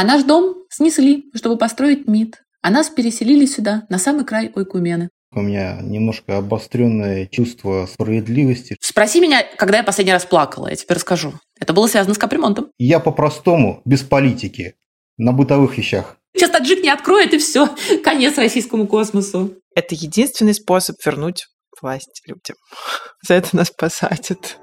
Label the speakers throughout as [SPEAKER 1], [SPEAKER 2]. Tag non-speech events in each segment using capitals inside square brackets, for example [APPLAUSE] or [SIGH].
[SPEAKER 1] А наш дом снесли, чтобы построить МИД. А нас переселили сюда, на самый край Ойкумены.
[SPEAKER 2] У меня немножко обостренное чувство справедливости.
[SPEAKER 1] Спроси меня, когда я последний раз плакала, я тебе расскажу. Это было связано с капремонтом.
[SPEAKER 2] Я по-простому, без политики, на бытовых вещах.
[SPEAKER 1] Сейчас таджик не откроет, и все. Конец российскому космосу.
[SPEAKER 3] Это единственный способ вернуть власть людям. За это нас посадят.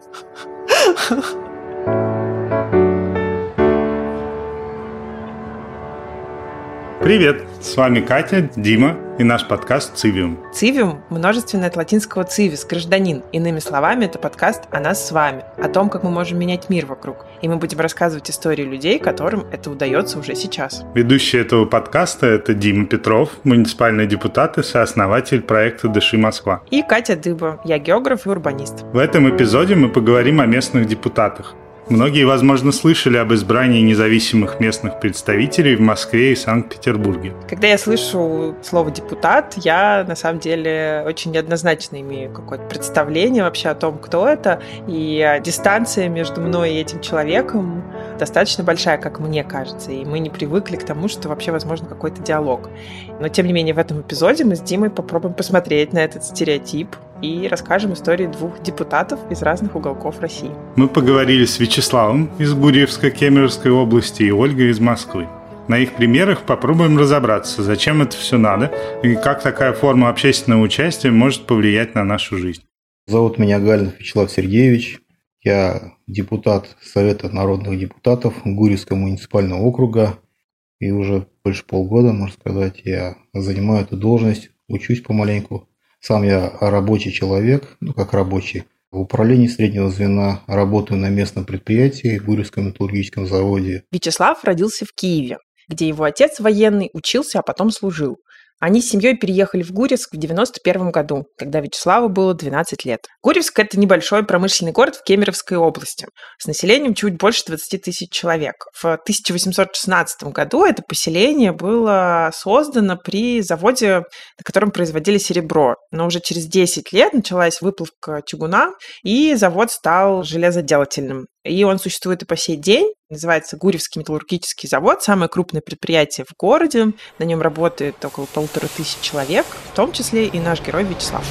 [SPEAKER 4] Привет! С вами Катя, Дима и наш подкаст «Цивиум».
[SPEAKER 3] «Цивиум» – множественное от латинского «цивис» – гражданин. Иными словами, это подкаст о нас с вами, о том, как мы можем менять мир вокруг. И мы будем рассказывать истории людей, которым это удается уже сейчас.
[SPEAKER 4] Ведущий этого подкаста – это Дима Петров, муниципальный депутат и сооснователь проекта «Дыши Москва».
[SPEAKER 3] И Катя Дыба, я географ и урбанист.
[SPEAKER 4] В этом эпизоде мы поговорим о местных депутатах – Многие, возможно, слышали об избрании независимых местных представителей в Москве и Санкт-Петербурге.
[SPEAKER 3] Когда я слышу слово «депутат», я, на самом деле, очень неоднозначно имею какое-то представление вообще о том, кто это, и дистанция между мной и этим человеком достаточно большая, как мне кажется, и мы не привыкли к тому, что вообще возможно какой-то диалог. Но, тем не менее, в этом эпизоде мы с Димой попробуем посмотреть на этот стереотип и расскажем истории двух депутатов из разных уголков России.
[SPEAKER 4] Мы поговорили с Вячеславом из Гурьевской Кемеровской области и Ольгой из Москвы. На их примерах попробуем разобраться, зачем это все надо и как такая форма общественного участия может повлиять на нашу жизнь.
[SPEAKER 2] Зовут меня Галин Вячеслав Сергеевич. Я депутат Совета народных депутатов Гурьевского муниципального округа. И уже больше полгода, можно сказать, я занимаю эту должность, учусь помаленьку. Сам я рабочий человек, ну как рабочий. В управлении среднего звена работаю на местном предприятии, Гурьевском металлургическом заводе.
[SPEAKER 3] Вячеслав родился в Киеве, где его отец военный учился, а потом служил. Они с семьей переехали в Гурьевск в 91 году, когда Вячеславу было 12 лет. Гурьевск – это небольшой промышленный город в Кемеровской области с населением чуть больше 20 тысяч человек. В 1816 году это поселение было создано при заводе, на котором производили серебро. Но уже через 10 лет началась выплавка чугуна, и завод стал железоделательным. И он существует и по сей день. Называется Гурьевский металлургический завод, самое крупное предприятие в городе. На нем работает около полутора тысяч человек, в том числе и наш герой Вячеслав.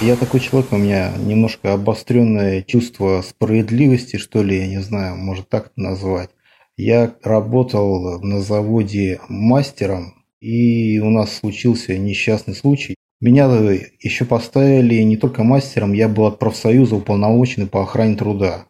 [SPEAKER 2] Я такой человек, у меня немножко обостренное чувство справедливости, что ли, я не знаю, может так назвать. Я работал на заводе мастером, и у нас случился несчастный случай. Меня еще поставили не только мастером, я был от профсоюза уполномоченный по охране труда.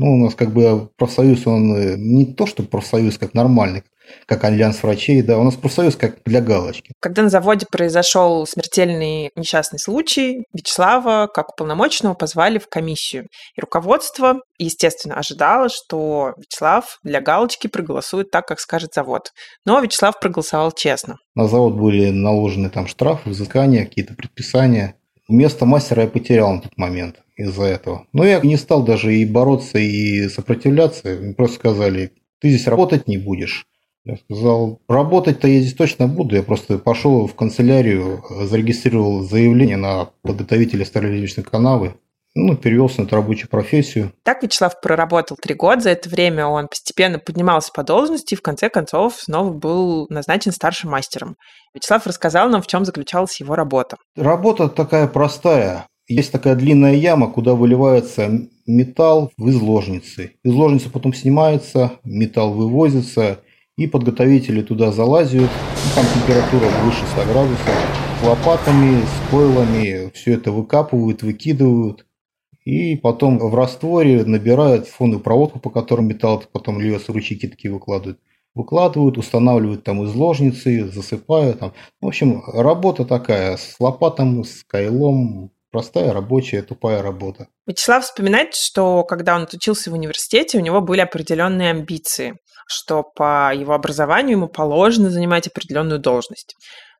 [SPEAKER 2] Ну, у нас как бы профсоюз, он э, не то, что профсоюз как нормальный, как альянс врачей, да, у нас профсоюз как для галочки.
[SPEAKER 3] Когда на заводе произошел смертельный несчастный случай, Вячеслава, как уполномоченного, позвали в комиссию. И руководство, естественно, ожидало, что Вячеслав для галочки проголосует так, как скажет завод. Но Вячеслав проголосовал честно.
[SPEAKER 2] На завод были наложены там штрафы, взыскания, какие-то предписания. Место мастера я потерял на тот момент из-за этого. Но я не стал даже и бороться, и сопротивляться. Мне просто сказали, ты здесь работать не будешь. Я сказал, работать-то я здесь точно буду. Я просто пошел в канцелярию, зарегистрировал заявление на подготовителя старолиточной канавы. Ну, перевелся на эту рабочую профессию.
[SPEAKER 3] Так Вячеслав проработал три года. За это время он постепенно поднимался по должности и в конце концов снова был назначен старшим мастером. Вячеслав рассказал нам, в чем заключалась его работа.
[SPEAKER 2] Работа такая простая. Есть такая длинная яма, куда выливается металл в изложницы. Изложница потом снимается, металл вывозится, и подготовители туда залазят. Там температура выше 100 градусов. Лопатами, с койлами все это выкапывают, выкидывают. И потом в растворе набирают фонную проводку, по которой металл потом льется, ручейки такие выкладывают. Выкладывают, устанавливают там изложницы, засыпают. Там. В общем, работа такая с лопатом, с кайлом, Простая рабочая тупая работа.
[SPEAKER 3] Вячеслав вспоминает, что когда он учился в университете, у него были определенные амбиции, что по его образованию ему положено занимать определенную должность.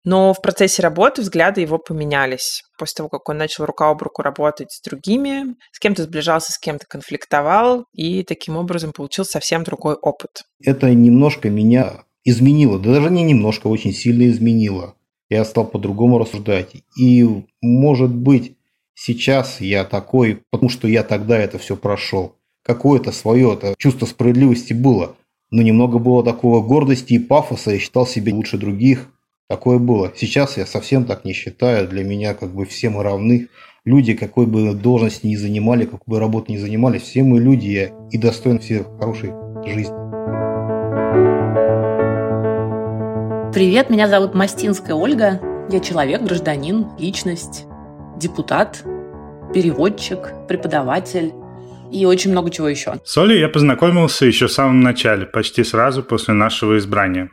[SPEAKER 3] Но в процессе работы взгляды его поменялись. После того, как он начал рука об руку работать с другими, с кем-то сближался, с кем-то конфликтовал, и таким образом получил совсем другой опыт.
[SPEAKER 2] Это немножко меня изменило, да даже не немножко, очень сильно изменило. Я стал по-другому рассуждать. И, может быть, Сейчас я такой, потому что я тогда это все прошел. Какое-то свое -то чувство справедливости было. но немного было такого гордости и пафоса, я считал себя лучше других. Такое было. Сейчас я совсем так не считаю. Для меня как бы все мы равны. Люди, какой бы должности ни занимали, какой бы работу ни занимали, все мы люди я и достоин всех хорошей жизни.
[SPEAKER 1] Привет, меня зовут Мастинская Ольга. Я человек, гражданин, личность, депутат, переводчик, преподаватель и очень много чего еще.
[SPEAKER 4] С Олей я познакомился еще в самом начале, почти сразу после нашего избрания.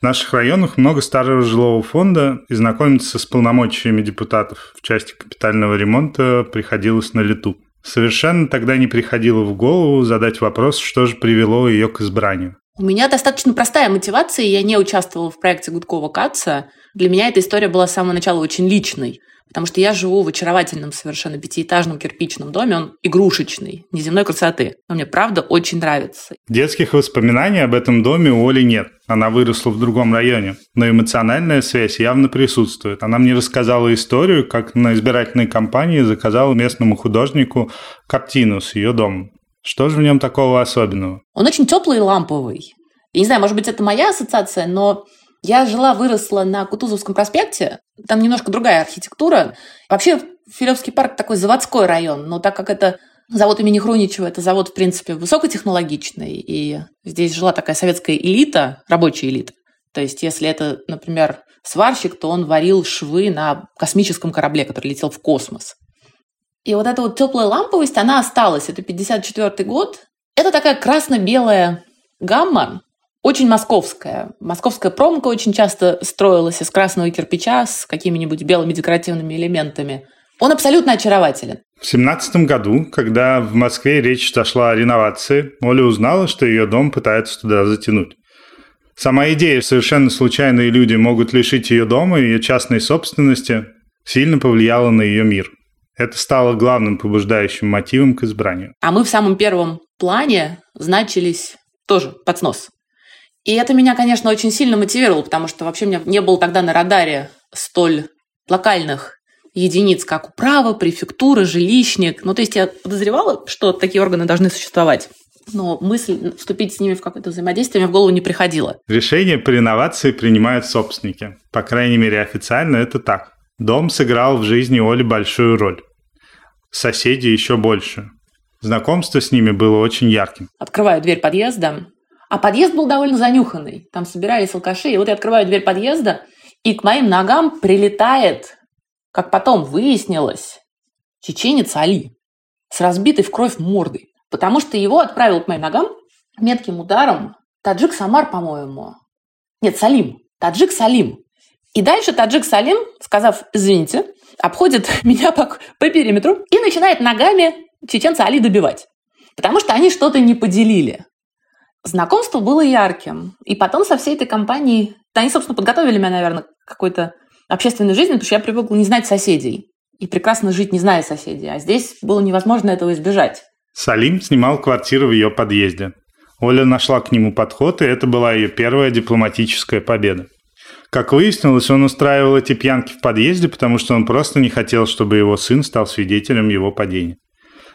[SPEAKER 4] В наших районах много старого жилого фонда, и знакомиться с полномочиями депутатов в части капитального ремонта приходилось на лету. Совершенно тогда не приходило в голову задать вопрос, что же привело ее к избранию.
[SPEAKER 1] У меня достаточно простая мотивация, я не участвовала в проекте Гудкова Каца. Для меня эта история была с самого начала очень личной. Потому что я живу в очаровательном совершенно пятиэтажном кирпичном доме, он игрушечный, неземной красоты. Но мне правда очень нравится.
[SPEAKER 4] Детских воспоминаний об этом доме у Оли нет. Она выросла в другом районе. Но эмоциональная связь явно присутствует. Она мне рассказала историю, как на избирательной кампании заказала местному художнику картину с ее домом. Что же в нем такого особенного?
[SPEAKER 1] Он очень теплый и ламповый. Я не знаю, может быть, это моя ассоциация, но я жила, выросла на Кутузовском проспекте. Там немножко другая архитектура. Вообще, Филевский парк такой заводской район, но так как это завод имени Хруничева, это завод, в принципе, высокотехнологичный, и здесь жила такая советская элита, рабочая элита. То есть, если это, например, сварщик, то он варил швы на космическом корабле, который летел в космос. И вот эта вот теплая ламповость, она осталась. Это 54 год. Это такая красно-белая гамма, очень московская. Московская промка очень часто строилась из красного кирпича с какими-нибудь белыми декоративными элементами. Он абсолютно очарователен.
[SPEAKER 4] В семнадцатом году, когда в Москве речь зашла о реновации, Оля узнала, что ее дом пытаются туда затянуть. Сама идея, совершенно случайные люди могут лишить ее дома и ее частной собственности, сильно повлияла на ее мир. Это стало главным побуждающим мотивом к избранию.
[SPEAKER 1] А мы в самом первом плане значились тоже под снос. И это меня, конечно, очень сильно мотивировало, потому что вообще у меня не было тогда на радаре столь локальных единиц, как управа, префектура, жилищник. Ну, то есть я подозревала, что такие органы должны существовать. Но мысль вступить с ними в какое-то взаимодействие мне в голову не приходила.
[SPEAKER 4] Решение по реновации принимают собственники. По крайней мере, официально это так. Дом сыграл в жизни Оли большую роль. Соседи еще больше. Знакомство с ними было очень ярким.
[SPEAKER 1] Открываю дверь подъезда, а подъезд был довольно занюханный. Там собирались алкаши. И вот я открываю дверь подъезда, и к моим ногам прилетает, как потом выяснилось, чеченец Али с разбитой в кровь мордой. Потому что его отправил к моим ногам метким ударом таджик Самар, по-моему. Нет, Салим. Таджик Салим. И дальше таджик Салим, сказав «извините», обходит [LAUGHS] меня по, по периметру и начинает ногами чеченца Али добивать. Потому что они что-то не поделили. Знакомство было ярким. И потом со всей этой компанией... Они, собственно, подготовили меня, наверное, к какой-то общественной жизни, потому что я привыкла не знать соседей. И прекрасно жить, не зная соседей. А здесь было невозможно этого избежать.
[SPEAKER 4] Салим снимал квартиру в ее подъезде. Оля нашла к нему подход, и это была ее первая дипломатическая победа. Как выяснилось, он устраивал эти пьянки в подъезде, потому что он просто не хотел, чтобы его сын стал свидетелем его падения.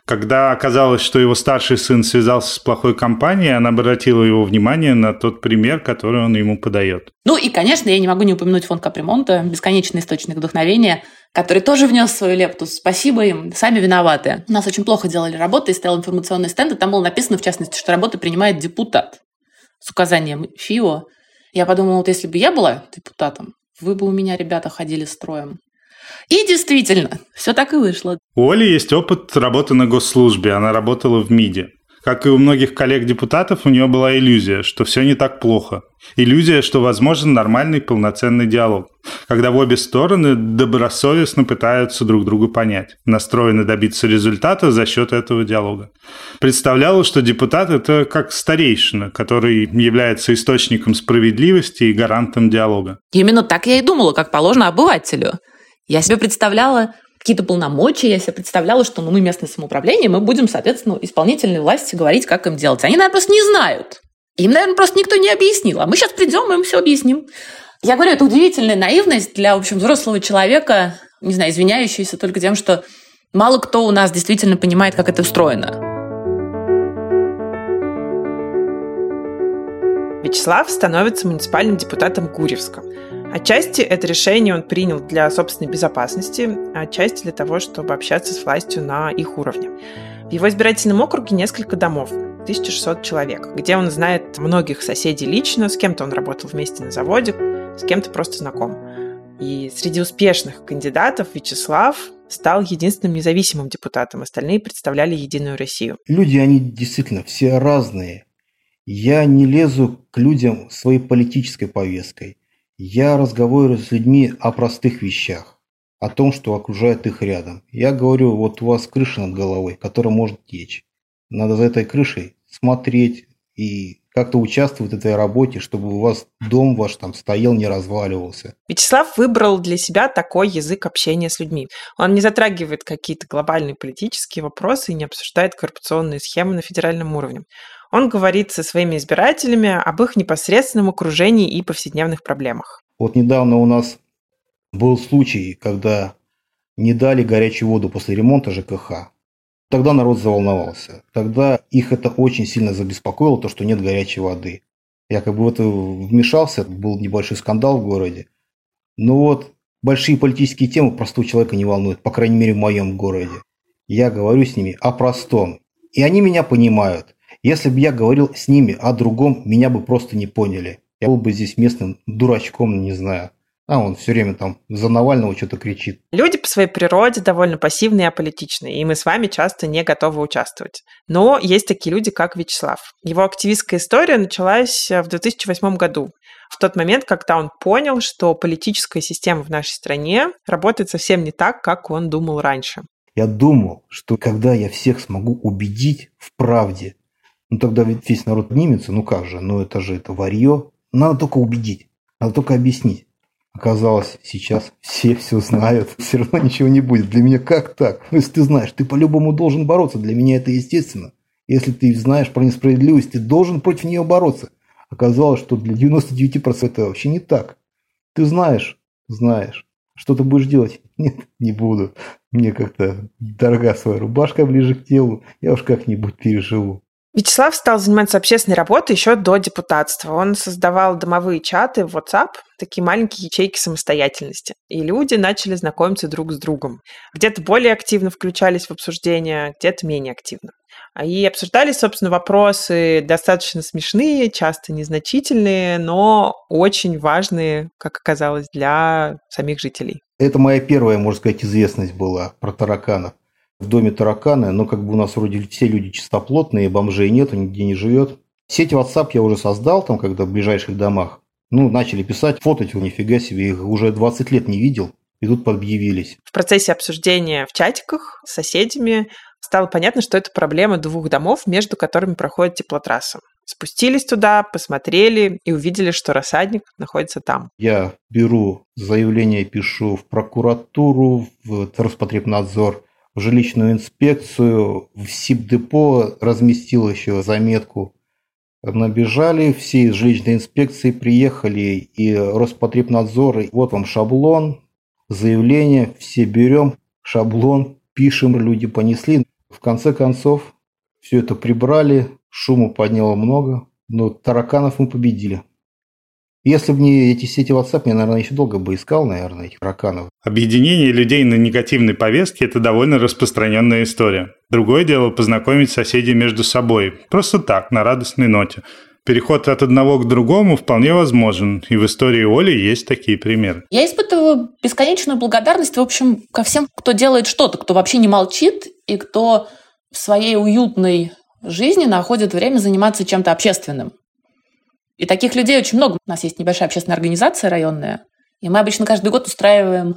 [SPEAKER 4] Когда оказалось, что его старший сын связался с плохой компанией, она обратила его внимание на тот пример, который он ему подает.
[SPEAKER 1] Ну и, конечно, я не могу не упомянуть фонд капремонта, бесконечный источник вдохновения, который тоже внес свою лепту. Спасибо им, сами виноваты. У нас очень плохо делали работы, и стоял информационный стенд, и там было написано, в частности, что работы принимает депутат с указанием ФИО. Я подумала, вот если бы я была депутатом, вы бы у меня, ребята, ходили строем. И действительно, все так и вышло.
[SPEAKER 4] У Оли есть опыт работы на госслужбе. Она работала в МИДе. Как и у многих коллег-депутатов, у нее была иллюзия, что все не так плохо. Иллюзия, что возможен нормальный полноценный диалог, когда в обе стороны добросовестно пытаются друг друга понять, настроены добиться результата за счет этого диалога. Представляла, что депутат – это как старейшина, который является источником справедливости и гарантом диалога.
[SPEAKER 1] Именно так я и думала, как положено обывателю. Я себе представляла какие-то полномочия, я себе представляла, что ну, мы местное самоуправление, мы будем, соответственно, исполнительной власти говорить, как им делать. Они, наверное, просто не знают. Им, наверное, просто никто не объяснил. А мы сейчас придем и им все объясним. Я говорю, это удивительная наивность для, в общем, взрослого человека, не знаю, извиняющийся только тем, что мало кто у нас действительно понимает, как это устроено.
[SPEAKER 3] Вячеслав становится муниципальным депутатом Гурьевска. Отчасти это решение он принял для собственной безопасности, а отчасти для того, чтобы общаться с властью на их уровне. В его избирательном округе несколько домов, 1600 человек, где он знает многих соседей лично, с кем-то он работал вместе на заводе, с кем-то просто знаком. И среди успешных кандидатов Вячеслав стал единственным независимым депутатом, остальные представляли Единую Россию.
[SPEAKER 2] Люди, они действительно все разные. Я не лезу к людям своей политической повесткой. Я разговариваю с людьми о простых вещах, о том, что окружает их рядом. Я говорю, вот у вас крыша над головой, которая может течь. Надо за этой крышей смотреть и как-то участвовать в этой работе, чтобы у вас дом ваш там стоял, не разваливался.
[SPEAKER 3] Вячеслав выбрал для себя такой язык общения с людьми. Он не затрагивает какие-то глобальные политические вопросы и не обсуждает коррупционные схемы на федеральном уровне. Он говорит со своими избирателями об их непосредственном окружении и повседневных проблемах.
[SPEAKER 2] Вот недавно у нас был случай, когда не дали горячую воду после ремонта ЖКХ. Тогда народ заволновался. Тогда их это очень сильно забеспокоило, то, что нет горячей воды. Я как бы в это вмешался, был небольшой скандал в городе. Но вот большие политические темы простого человека не волнуют, по крайней мере в моем городе. Я говорю с ними о простом. И они меня понимают. Если бы я говорил с ними о другом, меня бы просто не поняли. Я был бы здесь местным дурачком, не знаю. А он все время там за Навального что-то кричит.
[SPEAKER 3] Люди по своей природе довольно пассивные и аполитичные, и мы с вами часто не готовы участвовать. Но есть такие люди, как Вячеслав. Его активистская история началась в 2008 году. В тот момент, когда он понял, что политическая система в нашей стране работает совсем не так, как он думал раньше.
[SPEAKER 2] Я думал, что когда я всех смогу убедить в правде, ну тогда ведь весь народ поднимется, ну как же, ну это же это варье. Надо только убедить, надо только объяснить. Оказалось, сейчас все все знают, [LAUGHS] все равно ничего не будет. Для меня как так? Ну, если ты знаешь, ты по-любому должен бороться. Для меня это естественно. Если ты знаешь про несправедливость, ты должен против нее бороться. Оказалось, что для 99% это вообще не так. Ты знаешь, знаешь. Что ты будешь делать? [LAUGHS] Нет, не буду. Мне как-то дорога своя рубашка ближе к телу. Я уж как-нибудь переживу.
[SPEAKER 3] Вячеслав стал заниматься общественной работой еще до депутатства. Он создавал домовые чаты в WhatsApp, такие маленькие ячейки самостоятельности. И люди начали знакомиться друг с другом. Где-то более активно включались в обсуждения, где-то менее активно. А и обсуждались, собственно, вопросы достаточно смешные, часто незначительные, но очень важные, как оказалось, для самих жителей.
[SPEAKER 2] Это моя первая, можно сказать, известность была про тараканов в доме тараканы, но как бы у нас вроде все люди чистоплотные, бомжей нету, нигде не живет. Сеть WhatsApp я уже создал, там, когда в ближайших домах. Ну, начали писать, фотать, нифига себе, их уже 20 лет не видел, и тут подъявились.
[SPEAKER 3] В процессе обсуждения в чатиках с соседями стало понятно, что это проблема двух домов, между которыми проходит теплотрасса. Спустились туда, посмотрели и увидели, что рассадник находится там.
[SPEAKER 2] Я беру заявление, пишу в прокуратуру, в Роспотребнадзор, в жилищную инспекцию, в СИП-депо разместил еще заметку. Набежали, все из жилищной инспекции приехали, и Роспотребнадзор, и вот вам шаблон, заявление, все берем, шаблон, пишем, люди понесли. В конце концов, все это прибрали, шуму подняло много, но тараканов мы победили. Если бы не эти сети WhatsApp, я, наверное, еще долго бы искал, наверное, этих тараканов.
[SPEAKER 4] Объединение людей на негативной повестке – это довольно распространенная история. Другое дело – познакомить соседей между собой. Просто так, на радостной ноте. Переход от одного к другому вполне возможен, и в истории Оли есть такие примеры.
[SPEAKER 1] Я испытываю бесконечную благодарность, в общем, ко всем, кто делает что-то, кто вообще не молчит и кто в своей уютной жизни находит время заниматься чем-то общественным. И таких людей очень много. У нас есть небольшая общественная организация районная, и мы обычно каждый год устраиваем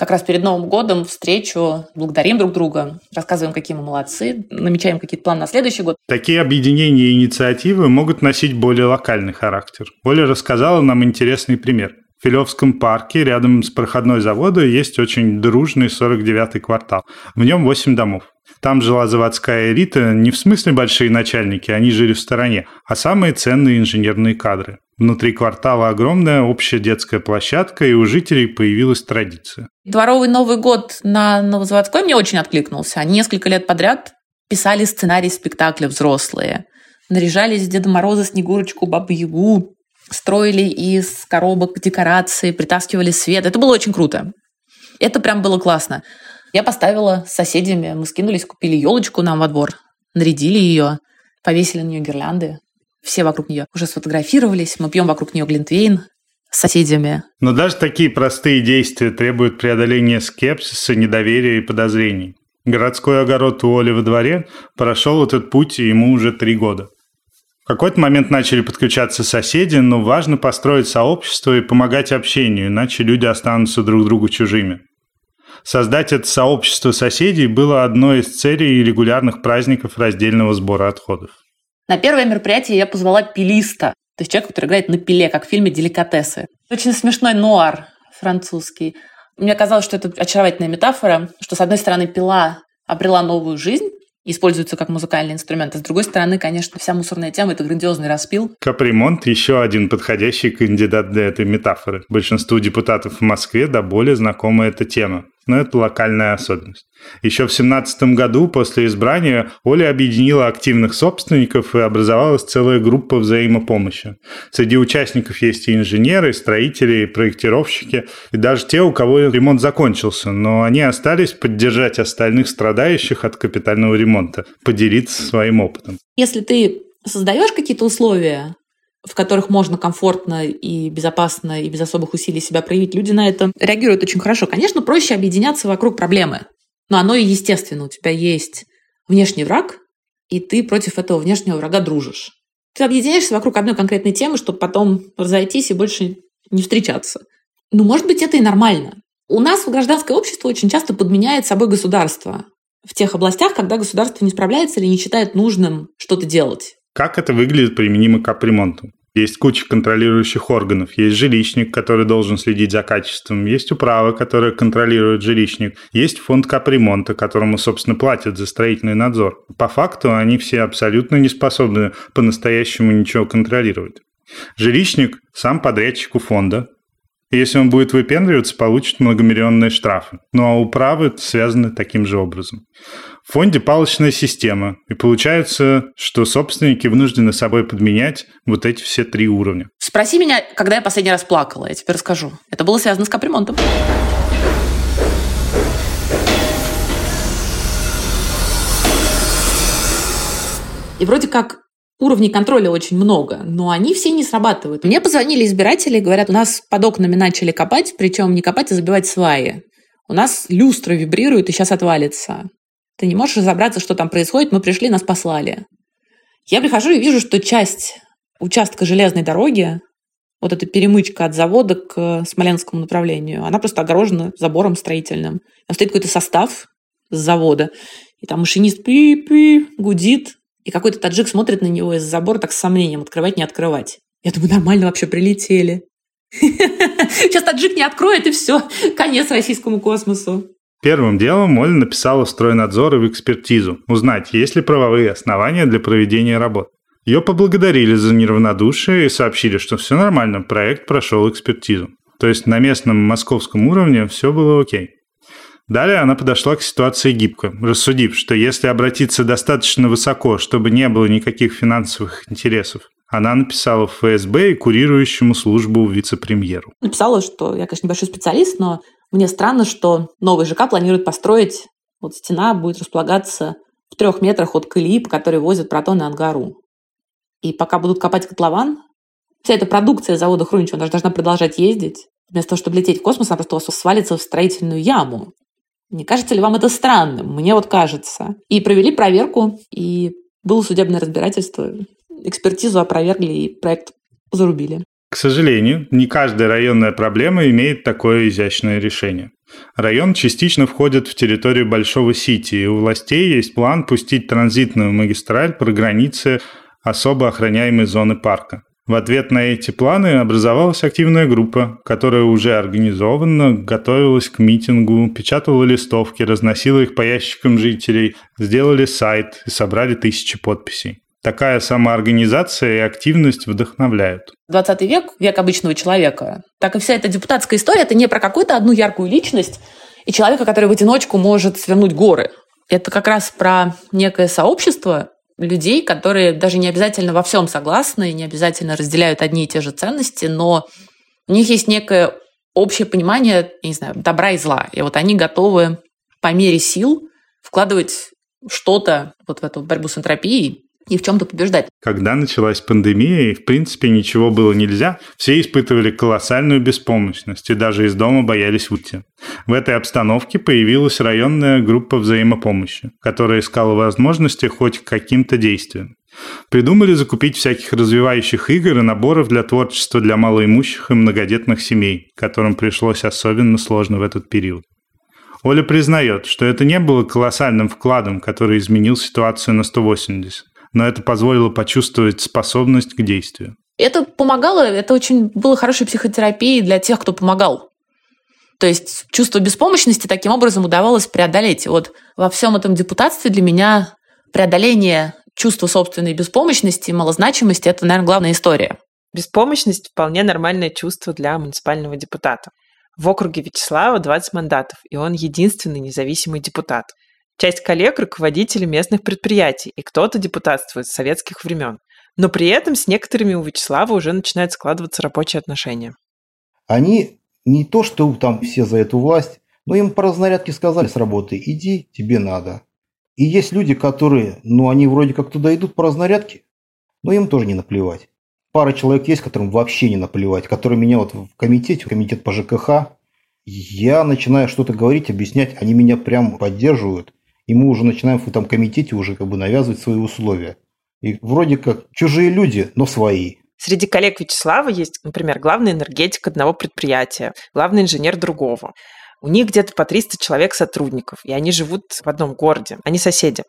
[SPEAKER 1] как раз перед Новым годом встречу, благодарим друг друга, рассказываем, какие мы молодцы, намечаем какие-то планы на следующий год.
[SPEAKER 4] Такие объединения и инициативы могут носить более локальный характер. Оля рассказала нам интересный пример. В Филевском парке рядом с проходной завода есть очень дружный 49-й квартал. В нем 8 домов. Там жила заводская элита не в смысле большие начальники, они жили в стороне, а самые ценные инженерные кадры. Внутри квартала огромная общая детская площадка, и у жителей появилась традиция.
[SPEAKER 1] Дворовый Новый год на Новозаводской мне очень откликнулся. Они несколько лет подряд писали сценарий спектакля «Взрослые». наряжались Деда Мороза, Снегурочку, Бабу Ягу, строили из коробок декорации, притаскивали свет. Это было очень круто. Это прям было классно. Я поставила с соседями, мы скинулись, купили елочку нам во двор, нарядили ее, повесили на нее гирлянды. Все вокруг нее уже сфотографировались, мы пьем вокруг нее глинтвейн с соседями.
[SPEAKER 4] Но даже такие простые действия требуют преодоления скепсиса, недоверия и подозрений. Городской огород у Оли во дворе прошел этот путь ему уже три года. В какой-то момент начали подключаться соседи, но важно построить сообщество и помогать общению, иначе люди останутся друг другу чужими. Создать это сообщество соседей было одной из целей регулярных праздников раздельного сбора отходов.
[SPEAKER 1] На первое мероприятие я позвала пилиста, то есть человек, который играет на пиле, как в фильме «Деликатесы». Очень смешной нуар французский. Мне казалось, что это очаровательная метафора, что, с одной стороны, пила обрела новую жизнь, используется как музыкальный инструмент. А с другой стороны, конечно, вся мусорная тема – это грандиозный распил.
[SPEAKER 4] Капремонт – еще один подходящий кандидат для этой метафоры. Большинству депутатов в Москве до более знакома эта тема но это локальная особенность. Еще в 2017 году после избрания Оля объединила активных собственников и образовалась целая группа взаимопомощи. Среди участников есть и инженеры, и строители, и проектировщики, и даже те, у кого ремонт закончился, но они остались поддержать остальных страдающих от капитального ремонта, поделиться своим опытом.
[SPEAKER 1] Если ты создаешь какие-то условия, в которых можно комфортно и безопасно и без особых усилий себя проявить, люди на это реагируют очень хорошо. Конечно, проще объединяться вокруг проблемы, но оно и естественно. У тебя есть внешний враг, и ты против этого внешнего врага дружишь. Ты объединяешься вокруг одной конкретной темы, чтобы потом разойтись и больше не встречаться. Ну, может быть, это и нормально. У нас в гражданское общество очень часто подменяет собой государство в тех областях, когда государство не справляется или не считает нужным что-то делать.
[SPEAKER 4] Как это выглядит применимо к капремонту? Есть куча контролирующих органов. Есть жилищник, который должен следить за качеством. Есть управа, которая контролирует жилищник. Есть фонд капремонта, которому, собственно, платят за строительный надзор. По факту они все абсолютно не способны по-настоящему ничего контролировать. Жилищник сам подрядчик у фонда. Если он будет выпендриваться, получит многомиллионные штрафы. Ну а управы связаны таким же образом. В фонде палочная система, и получается, что собственники вынуждены собой подменять вот эти все три уровня.
[SPEAKER 1] Спроси меня, когда я последний раз плакала, я тебе расскажу. Это было связано с капремонтом. И вроде как уровней контроля очень много, но они все не срабатывают. Мне позвонили избиратели, говорят, у нас под окнами начали копать, причем не копать, а забивать сваи. У нас люстра вибрирует и сейчас отвалится. Ты не можешь разобраться, что там происходит, мы пришли, нас послали. Я прихожу и вижу, что часть участка железной дороги, вот эта перемычка от завода к Смоленскому направлению, она просто огорожена забором строительным. Там стоит какой-то состав с завода, и там машинист пи-пи гудит, и какой-то таджик смотрит на него из забора так с сомнением, открывать, не открывать. Я думаю, нормально вообще прилетели. [LAUGHS] Сейчас таджик не откроет, и все, конец российскому космосу.
[SPEAKER 4] Первым делом Оля написала в стройнадзор и в экспертизу, узнать, есть ли правовые основания для проведения работ. Ее поблагодарили за неравнодушие и сообщили, что все нормально, проект прошел экспертизу. То есть на местном московском уровне все было окей. Далее она подошла к ситуации гибко, рассудив, что если обратиться достаточно высоко, чтобы не было никаких финансовых интересов, она написала в ФСБ и курирующему службу вице-премьеру.
[SPEAKER 1] Написала, что я, конечно, небольшой специалист, но мне странно, что новый ЖК планирует построить, вот стена будет располагаться в трех метрах от колеи, по которой возят протоны Ангару. И пока будут копать котлован, вся эта продукция завода Хруничева она же должна продолжать ездить. Вместо того, чтобы лететь в космос, она просто у вас свалится в строительную яму. Не кажется ли вам это странным? Мне вот кажется. И провели проверку, и было судебное разбирательство. Экспертизу опровергли, и проект зарубили.
[SPEAKER 4] К сожалению, не каждая районная проблема имеет такое изящное решение. Район частично входит в территорию Большого Сити, и у властей есть план пустить транзитную магистраль по границе особо охраняемой зоны парка. В ответ на эти планы образовалась активная группа, которая уже организованно готовилась к митингу, печатала листовки, разносила их по ящикам жителей, сделали сайт и собрали тысячи подписей. Такая самоорганизация и активность вдохновляют.
[SPEAKER 1] 20 век – век обычного человека. Так и вся эта депутатская история – это не про какую-то одну яркую личность и человека, который в одиночку может свернуть горы. Это как раз про некое сообщество, людей, которые даже не обязательно во всем согласны, не обязательно разделяют одни и те же ценности, но у них есть некое общее понимание, не знаю, добра и зла. И вот они готовы по мере сил вкладывать что-то вот в эту борьбу с энтропией и в чем-то побеждать.
[SPEAKER 4] Когда началась пандемия, и в принципе ничего было нельзя, все испытывали колоссальную беспомощность и даже из дома боялись выйти. В этой обстановке появилась районная группа взаимопомощи, которая искала возможности хоть каким-то действиям. Придумали закупить всяких развивающих игр и наборов для творчества для малоимущих и многодетных семей, которым пришлось особенно сложно в этот период. Оля признает, что это не было колоссальным вкладом, который изменил ситуацию на 180, но это позволило почувствовать способность к действию.
[SPEAKER 1] Это помогало, это очень было хорошей психотерапией для тех, кто помогал. То есть чувство беспомощности таким образом удавалось преодолеть. Вот во всем этом депутатстве для меня преодоление чувства собственной беспомощности, малозначимости – это, наверное, главная история.
[SPEAKER 3] Беспомощность – вполне нормальное чувство для муниципального депутата. В округе Вячеслава 20 мандатов, и он единственный независимый депутат. Часть коллег – руководители местных предприятий, и кто-то депутатствует с советских времен. Но при этом с некоторыми у Вячеслава уже начинают складываться рабочие отношения.
[SPEAKER 2] Они не то, что там все за эту власть, но им по разнарядке сказали с работы, иди, тебе надо. И есть люди, которые, ну, они вроде как туда идут по разнарядке, но им тоже не наплевать. Пара человек есть, которым вообще не наплевать, которые меня вот в комитете, в комитет по ЖКХ, я начинаю что-то говорить, объяснять, они меня прям поддерживают, и мы уже начинаем в этом комитете уже как бы навязывать свои условия. И вроде как чужие люди, но свои.
[SPEAKER 3] Среди коллег Вячеслава есть, например, главный энергетик одного предприятия, главный инженер другого. У них где-то по 300 человек сотрудников, и они живут в одном городе, они соседи.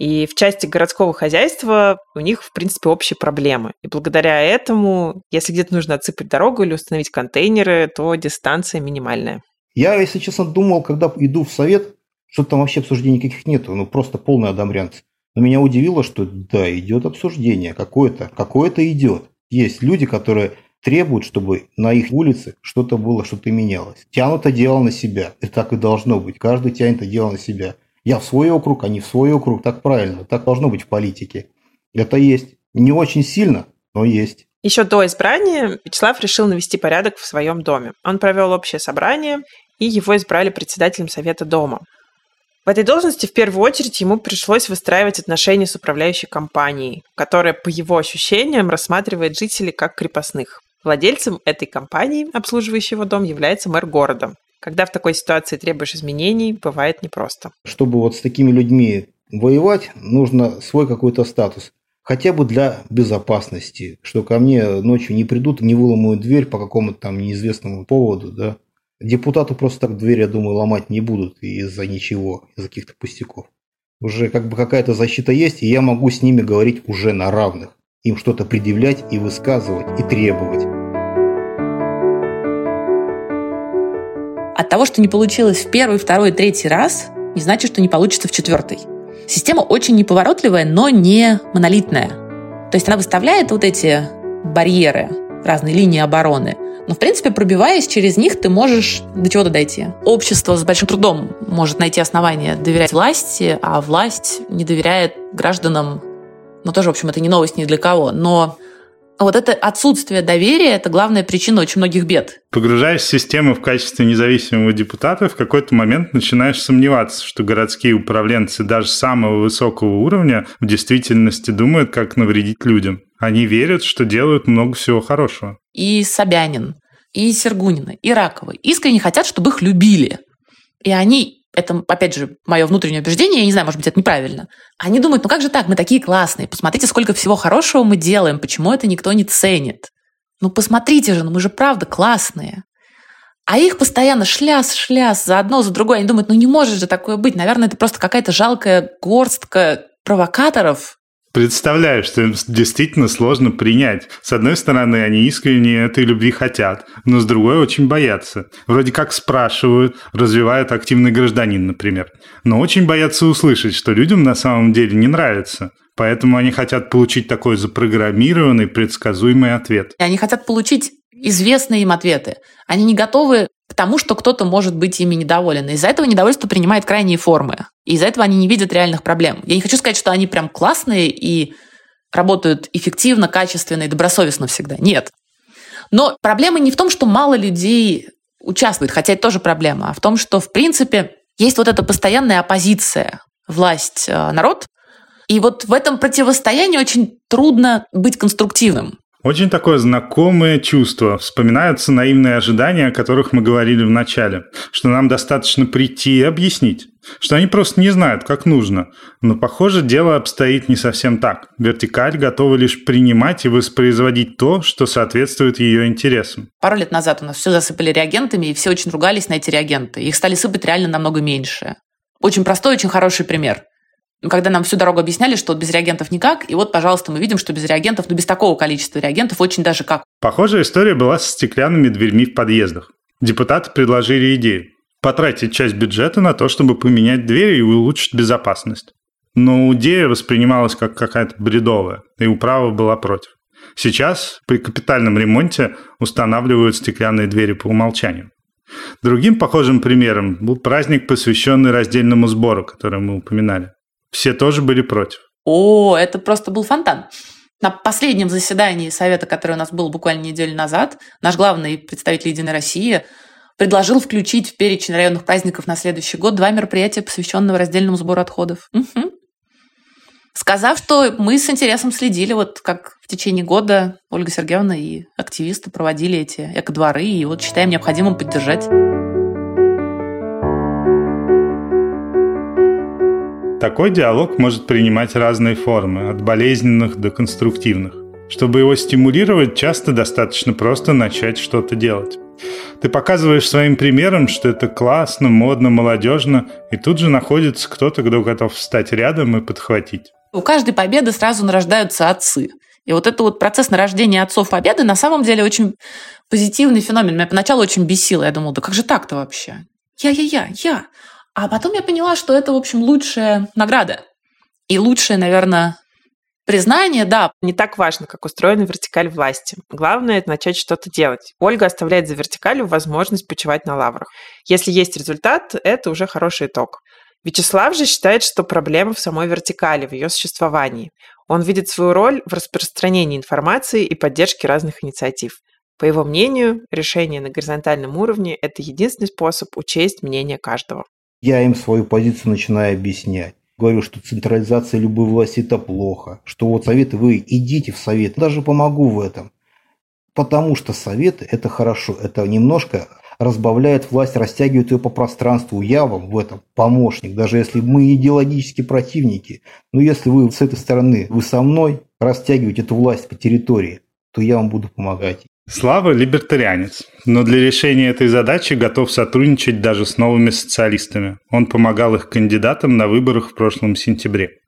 [SPEAKER 3] И в части городского хозяйства у них, в принципе, общие проблемы. И благодаря этому, если где-то нужно отсыпать дорогу или установить контейнеры, то дистанция минимальная.
[SPEAKER 2] Я, если честно, думал, когда иду в совет, что там вообще обсуждений никаких нету, ну просто полный одомрянц. Но меня удивило, что да, идет обсуждение, какое-то, какое-то идет. Есть люди, которые требуют, чтобы на их улице что-то было, что-то менялось. Тянут это дело на себя. И так и должно быть. Каждый тянет это дело на себя. Я в свой округ, а в свой округ. Так правильно. Так должно быть в политике. Это есть. Не очень сильно, но есть.
[SPEAKER 3] Еще до избрания Вячеслав решил навести порядок в своем доме. Он провел общее собрание, и его избрали председателем совета дома. В этой должности в первую очередь ему пришлось выстраивать отношения с управляющей компанией, которая, по его ощущениям, рассматривает жителей как крепостных. Владельцем этой компании, обслуживающей его дом, является мэр города. Когда в такой ситуации требуешь изменений, бывает непросто.
[SPEAKER 2] Чтобы вот с такими людьми воевать, нужно свой какой-то статус. Хотя бы для безопасности, что ко мне ночью не придут, не выломают дверь по какому-то там неизвестному поводу, да. Депутаты просто так дверь, я думаю, ломать не будут из-за ничего, из-за каких-то пустяков. Уже как бы какая-то защита есть, и я могу с ними говорить уже на равных. Им что-то предъявлять и высказывать, и требовать.
[SPEAKER 1] От того, что не получилось в первый, второй, третий раз, не значит, что не получится в четвертый. Система очень неповоротливая, но не монолитная. То есть она выставляет вот эти барьеры, разные линии обороны. Но, в принципе, пробиваясь через них, ты можешь до чего-то дойти. Общество с большим трудом может найти основания доверять власти, а власть не доверяет гражданам. Ну, тоже, в общем, это не новость ни для кого. Но вот это отсутствие доверия – это главная причина очень многих бед.
[SPEAKER 4] Погружаясь в систему в качестве независимого депутата, в какой-то момент начинаешь сомневаться, что городские управленцы даже самого высокого уровня в действительности думают, как навредить людям. Они верят, что делают много всего хорошего.
[SPEAKER 1] И Собянин, и Сергунина, и Ракова искренне хотят, чтобы их любили. И они это, опять же, мое внутреннее убеждение, я не знаю, может быть, это неправильно. Они думают, ну как же так, мы такие классные, посмотрите, сколько всего хорошего мы делаем, почему это никто не ценит? Ну посмотрите же, ну мы же правда классные. А их постоянно шляс, шляс, за одно, за другое. Они думают, ну не может же такое быть. Наверное, это просто какая-то жалкая горстка провокаторов,
[SPEAKER 4] Представляю, что им действительно сложно принять. С одной стороны, они искренне этой любви хотят, но с другой очень боятся. Вроде как спрашивают, развивают активный гражданин, например. Но очень боятся услышать, что людям на самом деле не нравится. Поэтому они хотят получить такой запрограммированный, предсказуемый ответ.
[SPEAKER 1] Они хотят получить известные им ответы. Они не готовы к тому, что кто-то может быть ими недоволен. Из-за этого недовольство принимает крайние формы. И из-за этого они не видят реальных проблем. Я не хочу сказать, что они прям классные и работают эффективно, качественно и добросовестно всегда. Нет. Но проблема не в том, что мало людей участвует, хотя это тоже проблема, а в том, что, в принципе, есть вот эта постоянная оппозиция власть-народ, э, и вот в этом противостоянии очень трудно быть конструктивным.
[SPEAKER 4] Очень такое знакомое чувство. Вспоминаются наивные ожидания, о которых мы говорили в начале, что нам достаточно прийти и объяснить, что они просто не знают, как нужно. Но, похоже, дело обстоит не совсем так. Вертикаль готова лишь принимать и воспроизводить то, что соответствует ее интересам.
[SPEAKER 1] Пару лет назад у нас все засыпали реагентами, и все очень ругались на эти реагенты. Их стали сыпать реально намного меньше. Очень простой, очень хороший пример – когда нам всю дорогу объясняли, что без реагентов никак, и вот, пожалуйста, мы видим, что без реагентов, ну, без такого количества реагентов очень даже как.
[SPEAKER 4] Похожая история была с стеклянными дверьми в подъездах. Депутаты предложили идею потратить часть бюджета на то, чтобы поменять двери и улучшить безопасность. Но идея воспринималась как какая-то бредовая, и управа была против. Сейчас при капитальном ремонте устанавливают стеклянные двери по умолчанию. Другим похожим примером был праздник, посвященный раздельному сбору, который мы упоминали. Все тоже были против.
[SPEAKER 1] О, это просто был фонтан. На последнем заседании совета, которое у нас было буквально неделю назад, наш главный представитель «Единой России» предложил включить в перечень районных праздников на следующий год два мероприятия, посвященного раздельному сбору отходов. Угу. Сказав, что мы с интересом следили, вот как в течение года Ольга Сергеевна и активисты проводили эти экодворы, и вот считаем необходимым поддержать.
[SPEAKER 4] Такой диалог может принимать разные формы, от болезненных до конструктивных. Чтобы его стимулировать, часто достаточно просто начать что-то делать. Ты показываешь своим примером, что это классно, модно, молодежно, и тут же находится кто-то, кто готов встать рядом и подхватить.
[SPEAKER 1] У каждой победы сразу нарождаются отцы. И вот этот вот процесс нарождения отцов победы на самом деле очень позитивный феномен. Меня поначалу очень бесило. Я думала, да как же так-то вообще? Я-я-я, я. А потом я поняла, что это, в общем, лучшая награда. И лучшее, наверное, признание, да.
[SPEAKER 3] Не так важно, как устроена вертикаль власти. Главное – это начать что-то делать. Ольга оставляет за вертикалью возможность почивать на лаврах. Если есть результат, это уже хороший итог. Вячеслав же считает, что проблема в самой вертикали, в ее существовании. Он видит свою роль в распространении информации и поддержке разных инициатив. По его мнению, решение на горизонтальном уровне – это единственный способ учесть мнение каждого.
[SPEAKER 2] Я им свою позицию начинаю объяснять. Говорю, что централизация любой власти – это плохо. Что вот советы, вы идите в совет. Даже помогу в этом. Потому что советы – это хорошо. Это немножко разбавляет власть, растягивает ее по пространству. Я вам в этом помощник, даже если мы идеологически противники. Но если вы с этой стороны, вы со мной растягиваете эту власть по территории, то я вам буду помогать.
[SPEAKER 4] Слава – либертарианец, но для решения этой задачи готов сотрудничать даже с новыми социалистами. Он помогал их кандидатам на выборах в прошлом сентябре.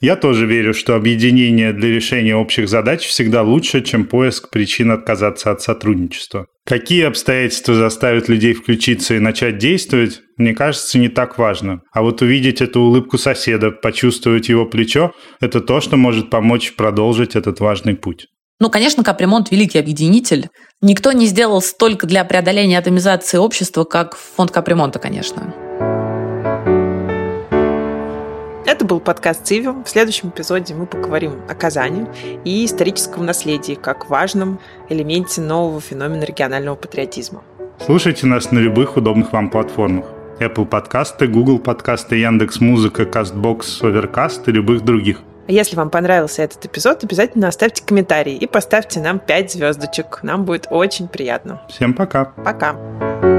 [SPEAKER 4] Я тоже верю, что объединение для решения общих задач всегда лучше, чем поиск причин отказаться от сотрудничества. Какие обстоятельства заставят людей включиться и начать действовать, мне кажется, не так важно. А вот увидеть эту улыбку соседа, почувствовать его плечо – это то, что может помочь продолжить этот важный путь.
[SPEAKER 1] Ну, конечно, капремонт – великий объединитель. Никто не сделал столько для преодоления атомизации общества, как фонд капремонта, конечно.
[SPEAKER 3] Это был подкаст «Цивиум». В следующем эпизоде мы поговорим о Казани и историческом наследии как важном элементе нового феномена регионального патриотизма.
[SPEAKER 4] Слушайте нас на любых удобных вам платформах. Apple подкасты, Google подкасты, Яндекс Музыка, Castbox, Overcast и любых других –
[SPEAKER 3] если вам понравился этот эпизод, обязательно оставьте комментарий и поставьте нам 5 звездочек. Нам будет очень приятно.
[SPEAKER 4] Всем пока.
[SPEAKER 3] Пока.